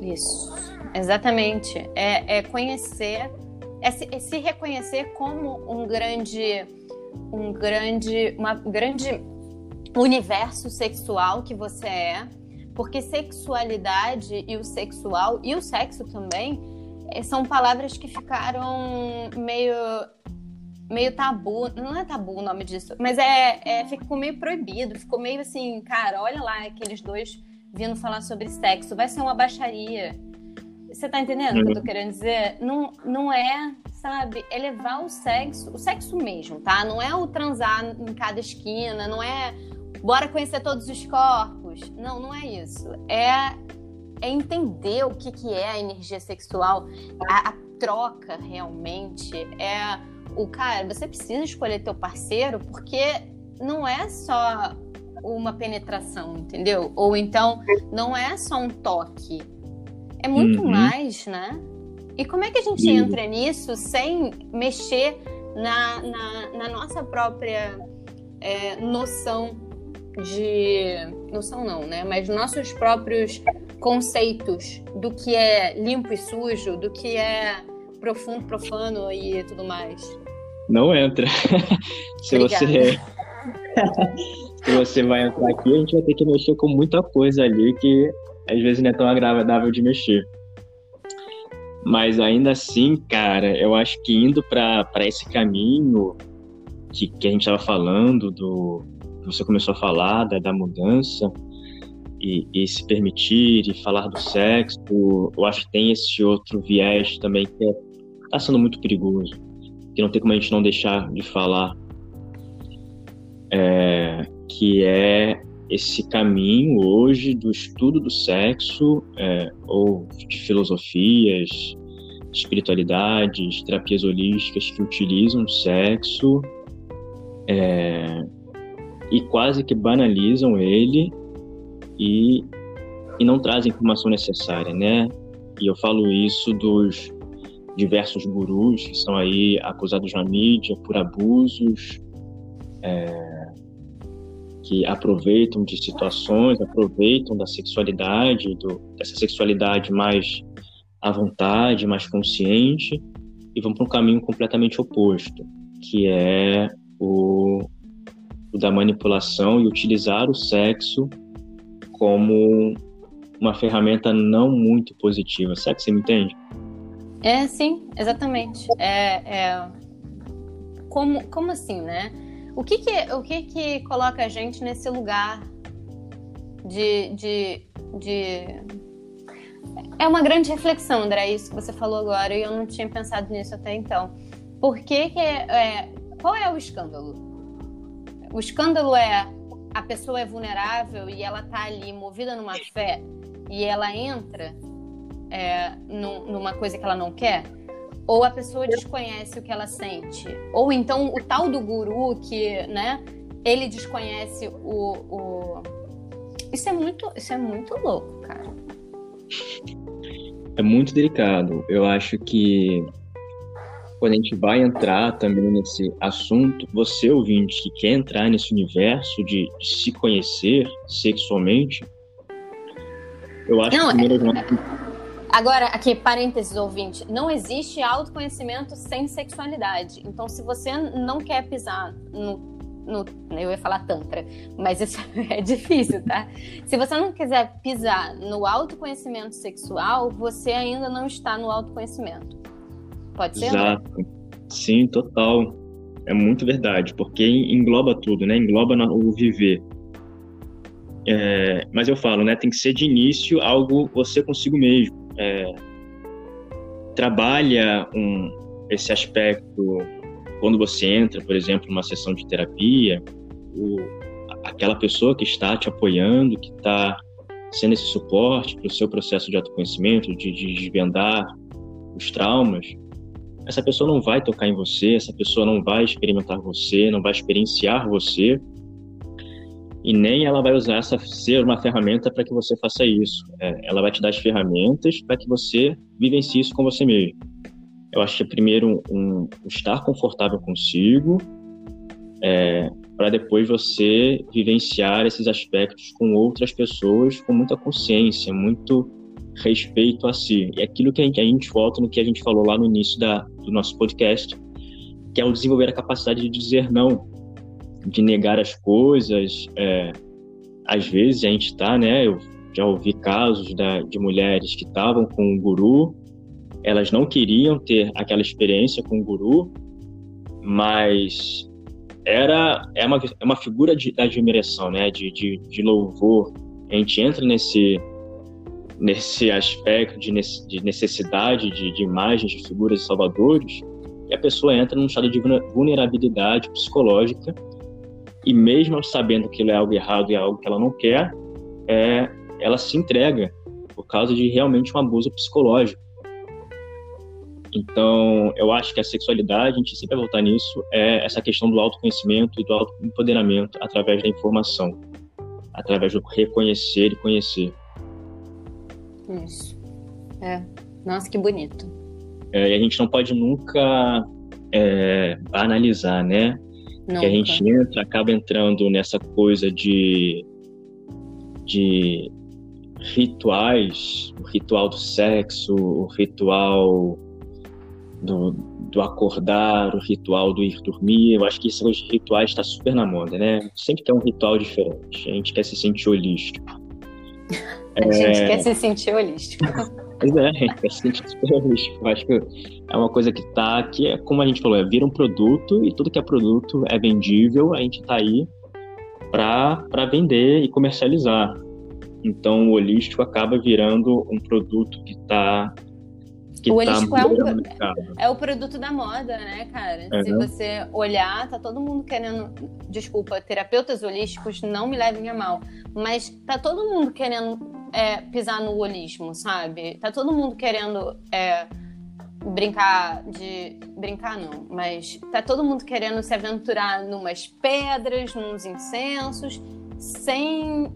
Speaker 1: Isso, exatamente. É, é conhecer, é se, é se reconhecer como um grande, um grande, uma grande universo sexual que você é porque sexualidade e o sexual e o sexo também eh, são palavras que ficaram meio meio tabu, não é tabu o nome disso, mas é, é ficou meio proibido, ficou meio assim, cara, olha lá aqueles dois vindo falar sobre sexo, vai ser uma baixaria. Você tá entendendo o que eu tô querendo dizer? Não, não é, sabe, elevar é o sexo, o sexo mesmo, tá? Não é o transar em cada esquina, não é bora conhecer todos os corpos. Não, não é isso. É, é entender o que, que é a energia sexual, a, a troca realmente. É o cara, você precisa escolher teu parceiro porque não é só uma penetração, entendeu? Ou então não é só um toque. É muito uhum. mais, né? E como é que a gente uhum. entra nisso sem mexer na, na, na nossa própria é, noção de noção não, né? Mas nossos próprios conceitos do que é limpo e sujo, do que é profundo, profano e tudo mais.
Speaker 2: Não entra. se você se você vai entrar aqui, a gente vai ter que mexer com muita coisa ali que às vezes não é tão agradável de mexer. Mas ainda assim, cara, eu acho que indo para esse caminho que, que a gente estava falando do, você começou a falar da, da mudança e, e, se permitir e falar do sexo, eu acho que tem esse outro viés também que está sendo muito perigoso, que não tem como a gente não deixar de falar, é, que é esse caminho hoje do estudo do sexo é, ou de filosofias, espiritualidades, terapias holísticas que utilizam o sexo é, e quase que banalizam ele e, e não trazem informação necessária, né? E eu falo isso dos diversos gurus que são aí acusados na mídia por abusos, é, que aproveitam de situações, aproveitam da sexualidade, do, dessa sexualidade mais à vontade, mais consciente, e vão para um caminho completamente oposto, que é o da manipulação e utilizar o sexo como uma ferramenta não muito positiva. Será que você me entende?
Speaker 1: É, sim, exatamente. É, é... Como, como assim, né? O que que, o que que coloca a gente nesse lugar de, de, de... é uma grande reflexão, André, isso que você falou agora, e eu não tinha pensado nisso até então. Por que, que é, é, qual é o escândalo? O escândalo é a pessoa é vulnerável e ela tá ali movida numa fé e ela entra é, numa coisa que ela não quer? Ou a pessoa desconhece o que ela sente? Ou então o tal do guru que, né, ele desconhece o, o... Isso é muito, isso é muito louco, cara.
Speaker 2: É muito delicado. Eu acho que quando a gente vai entrar também nesse assunto, você ouvinte que quer entrar nesse universo de, de se conhecer sexualmente, eu acho
Speaker 1: não,
Speaker 2: que primeiro
Speaker 1: é, Agora, aqui, parênteses, ouvinte, não existe autoconhecimento sem sexualidade. Então, se você não quer pisar no, no, eu ia falar tantra, mas isso é difícil, tá? Se você não quiser pisar no autoconhecimento sexual, você ainda não está no autoconhecimento. Pode ser?
Speaker 2: Exato. Sim, total. É muito verdade, porque engloba tudo, né? Engloba o viver. É, mas eu falo, né? Tem que ser de início algo você consigo mesmo. É, trabalha um, esse aspecto quando você entra, por exemplo, numa sessão de terapia, o, aquela pessoa que está te apoiando, que está sendo esse suporte para o seu processo de autoconhecimento, de, de desvendar os traumas, essa pessoa não vai tocar em você, essa pessoa não vai experimentar você, não vai experienciar você, e nem ela vai usar essa ser uma ferramenta para que você faça isso. É, ela vai te dar as ferramentas para que você vivencie isso com você mesmo. Eu acho que é primeiro um, um estar confortável consigo, é, para depois você vivenciar esses aspectos com outras pessoas com muita consciência, muito respeito a si. E aquilo que a gente, a gente volta no que a gente falou lá no início da, do nosso podcast, que é o desenvolver a capacidade de dizer não, de negar as coisas. É, às vezes a gente está, né? Eu já ouvi casos da, de mulheres que estavam com um guru, elas não queriam ter aquela experiência com o guru, mas era é uma, é uma figura de, de admiração, né? De, de, de louvor. A gente entra nesse nesse aspecto de, necessidade de, de imagens, de figuras de salvadores, e a pessoa entra num estado de vulnerabilidade psicológica, e mesmo sabendo que é algo errado e é algo que ela não quer, é, ela se entrega por causa de realmente um abuso psicológico. Então, eu acho que a sexualidade, a gente sempre vai voltar nisso, é essa questão do autoconhecimento e do autoempoderamento através da informação, através do reconhecer e conhecer.
Speaker 1: Isso. É. Nossa, que bonito.
Speaker 2: É, e a gente não pode nunca é, banalizar, né? Nunca. Que a gente entra, acaba entrando nessa coisa de, de rituais, o ritual do sexo, o ritual do, do acordar, o ritual do ir dormir. Eu acho que esses rituais está super na moda, né? Sempre tem um ritual diferente. A gente quer se sentir holístico.
Speaker 1: A é... gente quer se sentir holístico.
Speaker 2: Pois é, gente. Eu acho que é uma coisa que tá, que é como a gente falou, é vira um produto e tudo que é produto é vendível, a gente tá aí para vender e comercializar. Então o holístico acaba virando um produto que está
Speaker 1: o tá holístico é, um, é, o produto da moda, né, cara? Uhum. Se você olhar, tá todo mundo querendo. Desculpa, terapeutas holísticos não me levem a mal, mas tá todo mundo querendo é, pisar no holismo, sabe? Tá todo mundo querendo é, brincar de. Brincar não, mas tá todo mundo querendo se aventurar numas pedras, nos incensos, sem,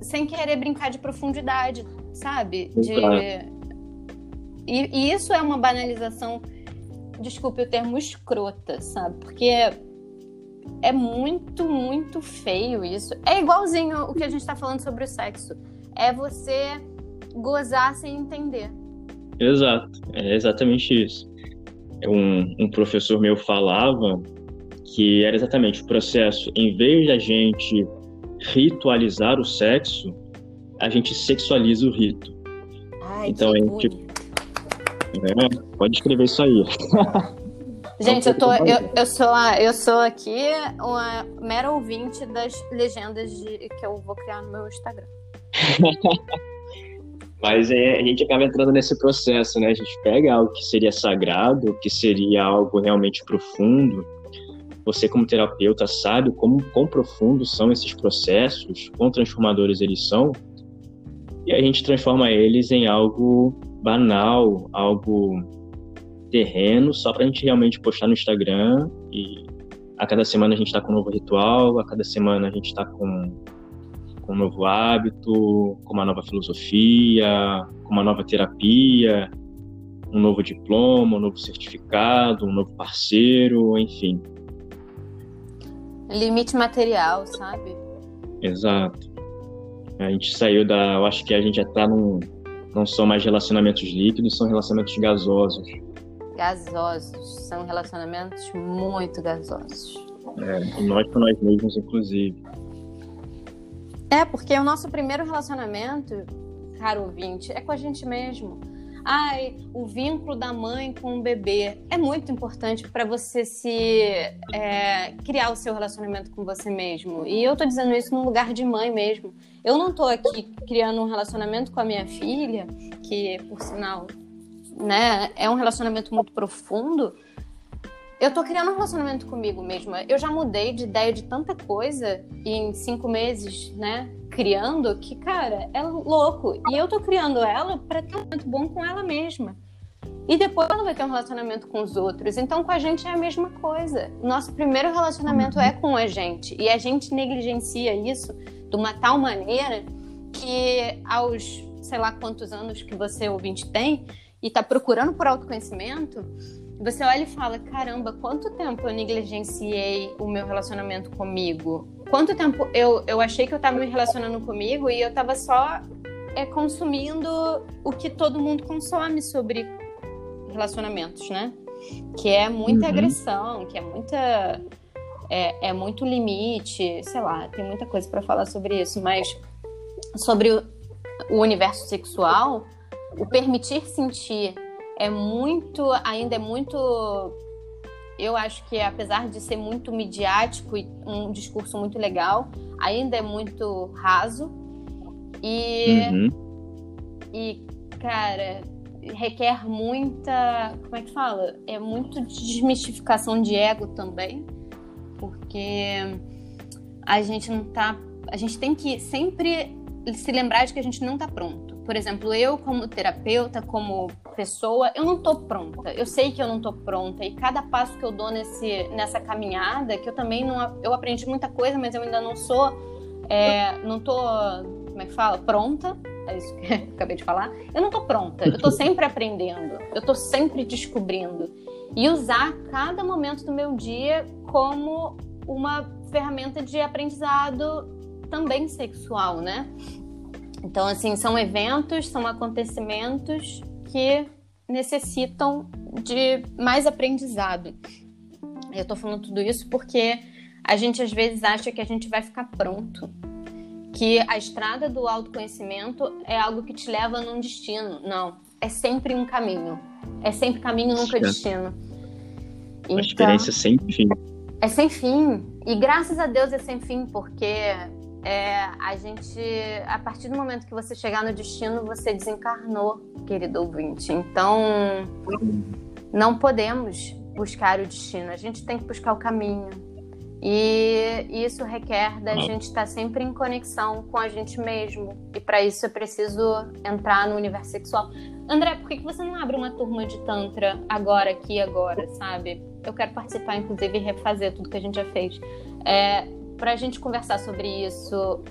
Speaker 1: sem querer brincar de profundidade, sabe? De. E, e isso é uma banalização, desculpe o termo escrota, sabe? Porque é muito, muito feio isso. É igualzinho o que a gente está falando sobre o sexo. É você gozar sem entender.
Speaker 2: Exato, é exatamente isso. Um, um professor meu falava que era exatamente o processo, em vez da gente ritualizar o sexo, a gente sexualiza o rito.
Speaker 1: Ai, então a gente
Speaker 2: é, pode escrever isso aí.
Speaker 1: Gente, eu, tô, eu, eu, sou, eu sou aqui uma mera ouvinte das legendas de, que eu vou criar no meu Instagram.
Speaker 2: Mas é, a gente acaba entrando nesse processo, né? A gente pega algo que seria sagrado, que seria algo realmente profundo. Você, como terapeuta, sabe como quão profundos são esses processos, quão transformadores eles são, e a gente transforma eles em algo banal, algo terreno, só para a gente realmente postar no Instagram. E a cada semana a gente está com um novo ritual, a cada semana a gente está com com um novo hábito, com uma nova filosofia, com uma nova terapia, um novo diploma, um novo certificado, um novo parceiro, enfim.
Speaker 1: Limite material, sabe?
Speaker 2: Exato. A gente saiu da. Eu acho que a gente já tá num. Não são mais relacionamentos líquidos, são relacionamentos gasosos.
Speaker 1: Gasosos. São relacionamentos muito gasosos.
Speaker 2: É, nós com nós mesmos, inclusive.
Speaker 1: É, porque o nosso primeiro relacionamento, caro ouvinte, é com a gente mesmo. Ai, o vínculo da mãe com o bebê é muito importante para você se é, criar o seu relacionamento com você mesmo. E eu tô dizendo isso no lugar de mãe mesmo. Eu não tô aqui criando um relacionamento com a minha filha, que por sinal, né, é um relacionamento muito profundo, eu tô criando um relacionamento comigo mesma. Eu já mudei de ideia de tanta coisa em cinco meses, né? Criando, que, cara, é louco. E eu tô criando ela para ter um momento bom com ela mesma. E depois ela vai ter um relacionamento com os outros. Então, com a gente é a mesma coisa. Nosso primeiro relacionamento é com a gente. E a gente negligencia isso de uma tal maneira que aos, sei lá quantos anos que você ouvinte tem, e tá procurando por autoconhecimento, você olha e fala: caramba, quanto tempo eu negligenciei o meu relacionamento comigo? Quanto tempo eu, eu achei que eu estava me relacionando comigo e eu estava só é, consumindo o que todo mundo consome sobre relacionamentos, né? Que é muita uhum. agressão, que é muita. É, é muito limite, sei lá, tem muita coisa para falar sobre isso, mas sobre o, o universo sexual, o permitir sentir é muito, ainda é muito. Eu acho que apesar de ser muito midiático e um discurso muito legal, ainda é muito raso. E, uhum. e cara, requer muita. Como é que fala? É muito desmistificação de ego também, porque a gente não tá. A gente tem que sempre se lembrar de que a gente não tá pronto. Por exemplo, eu como terapeuta, como pessoa, eu não tô pronta. Eu sei que eu não tô pronta e cada passo que eu dou nesse, nessa caminhada, que eu também não, eu aprendi muita coisa, mas eu ainda não sou, é, não tô, como é que fala, pronta. É isso que eu acabei de falar. Eu não tô pronta. Eu tô sempre aprendendo. Eu tô sempre descobrindo e usar cada momento do meu dia como uma ferramenta de aprendizado também sexual, né? Então, assim, são eventos, são acontecimentos que necessitam de mais aprendizado. Eu estou falando tudo isso porque a gente às vezes acha que a gente vai ficar pronto, que a estrada do autoconhecimento é algo que te leva num destino. Não, é sempre um caminho. É sempre caminho, nunca destino.
Speaker 2: Uma então, experiência sem fim.
Speaker 1: É sem fim. E graças a Deus é sem fim, porque é, a gente, a partir do momento que você chegar no destino, você desencarnou, querido ouvinte. Então, não podemos buscar o destino, a gente tem que buscar o caminho. E isso requer da gente estar sempre em conexão com a gente mesmo. E para isso é preciso entrar no universo sexual. André, por que você não abre uma turma de Tantra agora, aqui agora, sabe? Eu quero participar, inclusive, e refazer tudo que a gente já fez. É, para a gente conversar sobre isso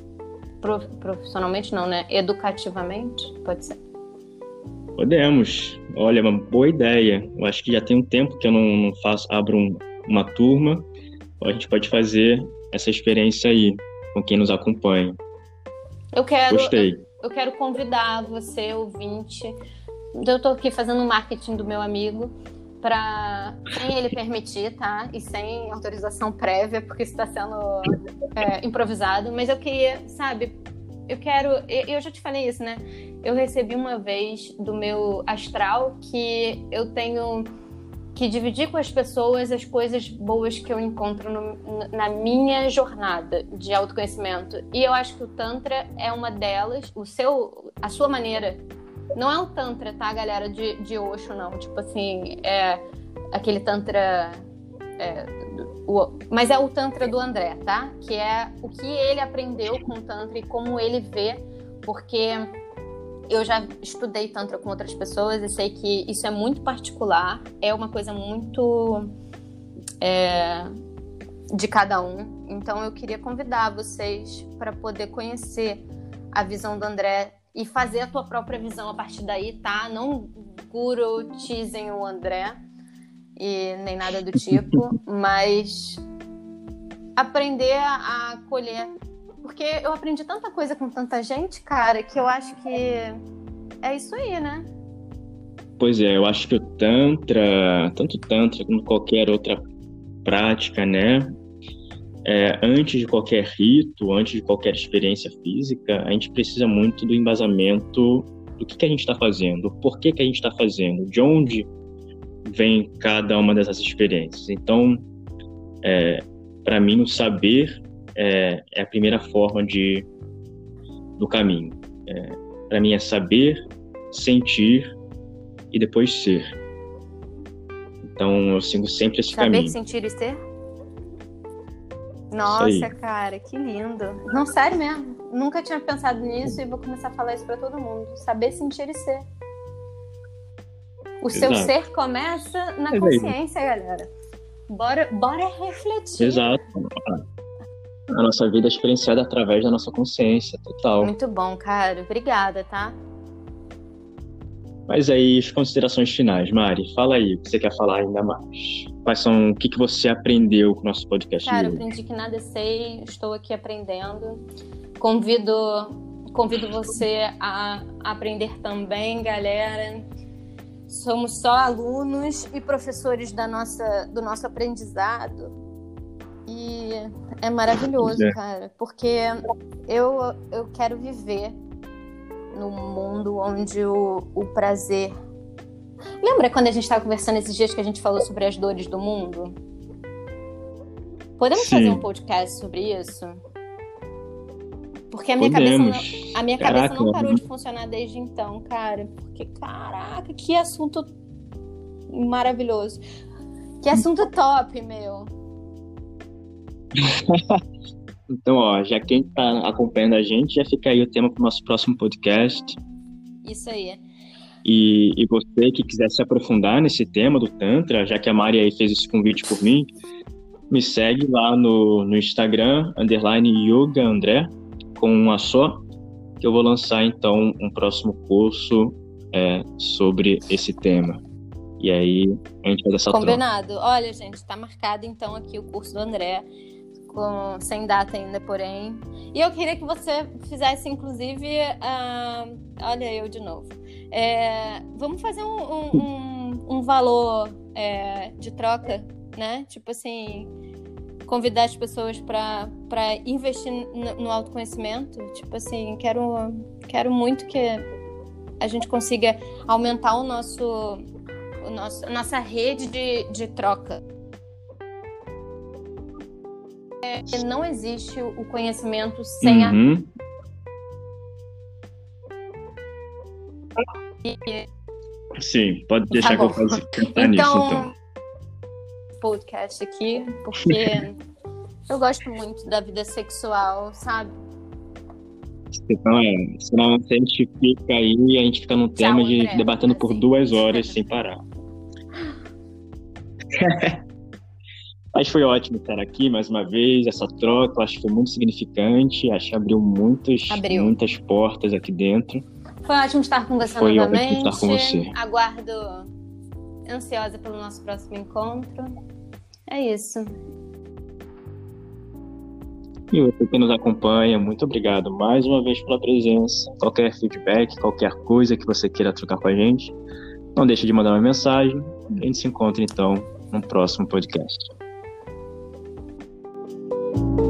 Speaker 1: profissionalmente, não, né? Educativamente, pode ser?
Speaker 2: Podemos. Olha, uma boa ideia. Eu acho que já tem um tempo que eu não, não faço, abro um, uma turma. A gente pode fazer essa experiência aí com quem nos acompanha.
Speaker 1: Eu quero. Gostei. Eu, eu quero convidar você, ouvinte. Eu estou aqui fazendo o marketing do meu amigo para sem ele permitir, tá? E sem autorização prévia, porque está sendo é, improvisado. Mas eu queria, sabe? Eu quero. Eu já te falei isso, né? Eu recebi uma vez do meu astral que eu tenho que dividir com as pessoas as coisas boas que eu encontro no, na minha jornada de autoconhecimento. E eu acho que o Tantra é uma delas. O seu, a sua maneira Não é um Tantra, tá, galera, de, de Osho, não. Tipo assim, é aquele Tantra. É, o, mas é o Tantra do André, tá? Que é o que ele aprendeu com o Tantra e como ele vê, porque eu já estudei Tantra com outras pessoas e sei que isso é muito particular, é uma coisa muito é, de cada um. Então eu queria convidar vocês para poder conhecer a visão do André e fazer a tua própria visão a partir daí, tá? Não guru teasem o André e nem nada do tipo, mas aprender a acolher porque eu aprendi tanta coisa com tanta gente, cara, que eu acho que é isso aí, né?
Speaker 2: Pois é, eu acho que o Tantra, tanto Tantra como qualquer outra prática, né? É, antes de qualquer rito, antes de qualquer experiência física, a gente precisa muito do embasamento do que, que a gente está fazendo, por que, que a gente está fazendo, de onde vem cada uma dessas experiências. Então, é, para mim, o saber é, é a primeira forma de do caminho. É, Para mim é saber, sentir e depois ser. Então eu sigo sempre esse
Speaker 1: saber,
Speaker 2: caminho.
Speaker 1: Saber, sentir e ser? Nossa, cara, que lindo. Não, sério mesmo. Nunca tinha pensado nisso e vou começar a falar isso para todo mundo. Saber, sentir e ser. O Exato. seu ser começa na consciência, galera. Bora, bora refletir.
Speaker 2: Exato a nossa vida é experienciada através da nossa consciência, total.
Speaker 1: Muito bom, cara. Obrigada, tá?
Speaker 2: Mas aí, as considerações finais, Mari, fala aí o que você quer falar ainda mais. Quais são, o que, que você aprendeu com o nosso podcast?
Speaker 1: Cara, aprendi que nada sei, estou aqui aprendendo. Convido, convido você a aprender também, galera. Somos só alunos e professores da nossa, do nosso aprendizado. E é maravilhoso, é. cara, porque eu, eu quero viver num mundo onde o, o prazer. Lembra quando a gente estava conversando esses dias que a gente falou sobre as dores do mundo? Podemos Sim. fazer um podcast sobre isso? Porque a minha Podemos. cabeça não, a minha caraca, cabeça não parou de funcionar desde então, cara. Porque caraca, que assunto maravilhoso. Que assunto top, meu.
Speaker 2: então, ó, já quem tá acompanhando a gente, já fica aí o tema para o nosso próximo podcast.
Speaker 1: Isso aí.
Speaker 2: E, e você que quiser se aprofundar nesse tema do Tantra, já que a Mari aí fez esse convite por mim, me segue lá no, no Instagram, underline Yoga André, com uma só, que eu vou lançar então um próximo curso é, sobre esse tema. E aí a gente faz essa
Speaker 1: Combinado.
Speaker 2: Troca.
Speaker 1: Olha, gente, tá marcado então aqui o curso do André com, sem data ainda, porém. E eu queria que você fizesse, inclusive, uh, olha eu de novo. É, vamos fazer um, um, um, valor é, de troca, né? Tipo assim, convidar as pessoas para investir no, no autoconhecimento. Tipo assim, quero, quero muito que a gente consiga aumentar o nosso, o nosso, a nossa rede de, de troca. É, não existe o conhecimento sem uhum.
Speaker 2: a. Sim, pode deixar tá que eu faça então, nisso, então.
Speaker 1: Podcast aqui, porque eu gosto muito da vida sexual, sabe?
Speaker 2: Então, é, senão a gente fica aí e a gente fica num tema de debatendo por duas horas sem parar. Mas foi ótimo estar aqui mais uma vez, essa troca, acho que foi muito significante, acho que abriu muitas, abriu. muitas portas aqui dentro.
Speaker 1: Foi ótimo estar com você foi novamente. Ótimo estar com você. Aguardo ansiosa pelo nosso próximo encontro. É isso.
Speaker 2: E você que nos acompanha, muito obrigado mais uma vez pela presença. Qualquer feedback, qualquer coisa que você queira trocar com a gente, não deixe de mandar uma mensagem. A gente se encontra então no próximo podcast. you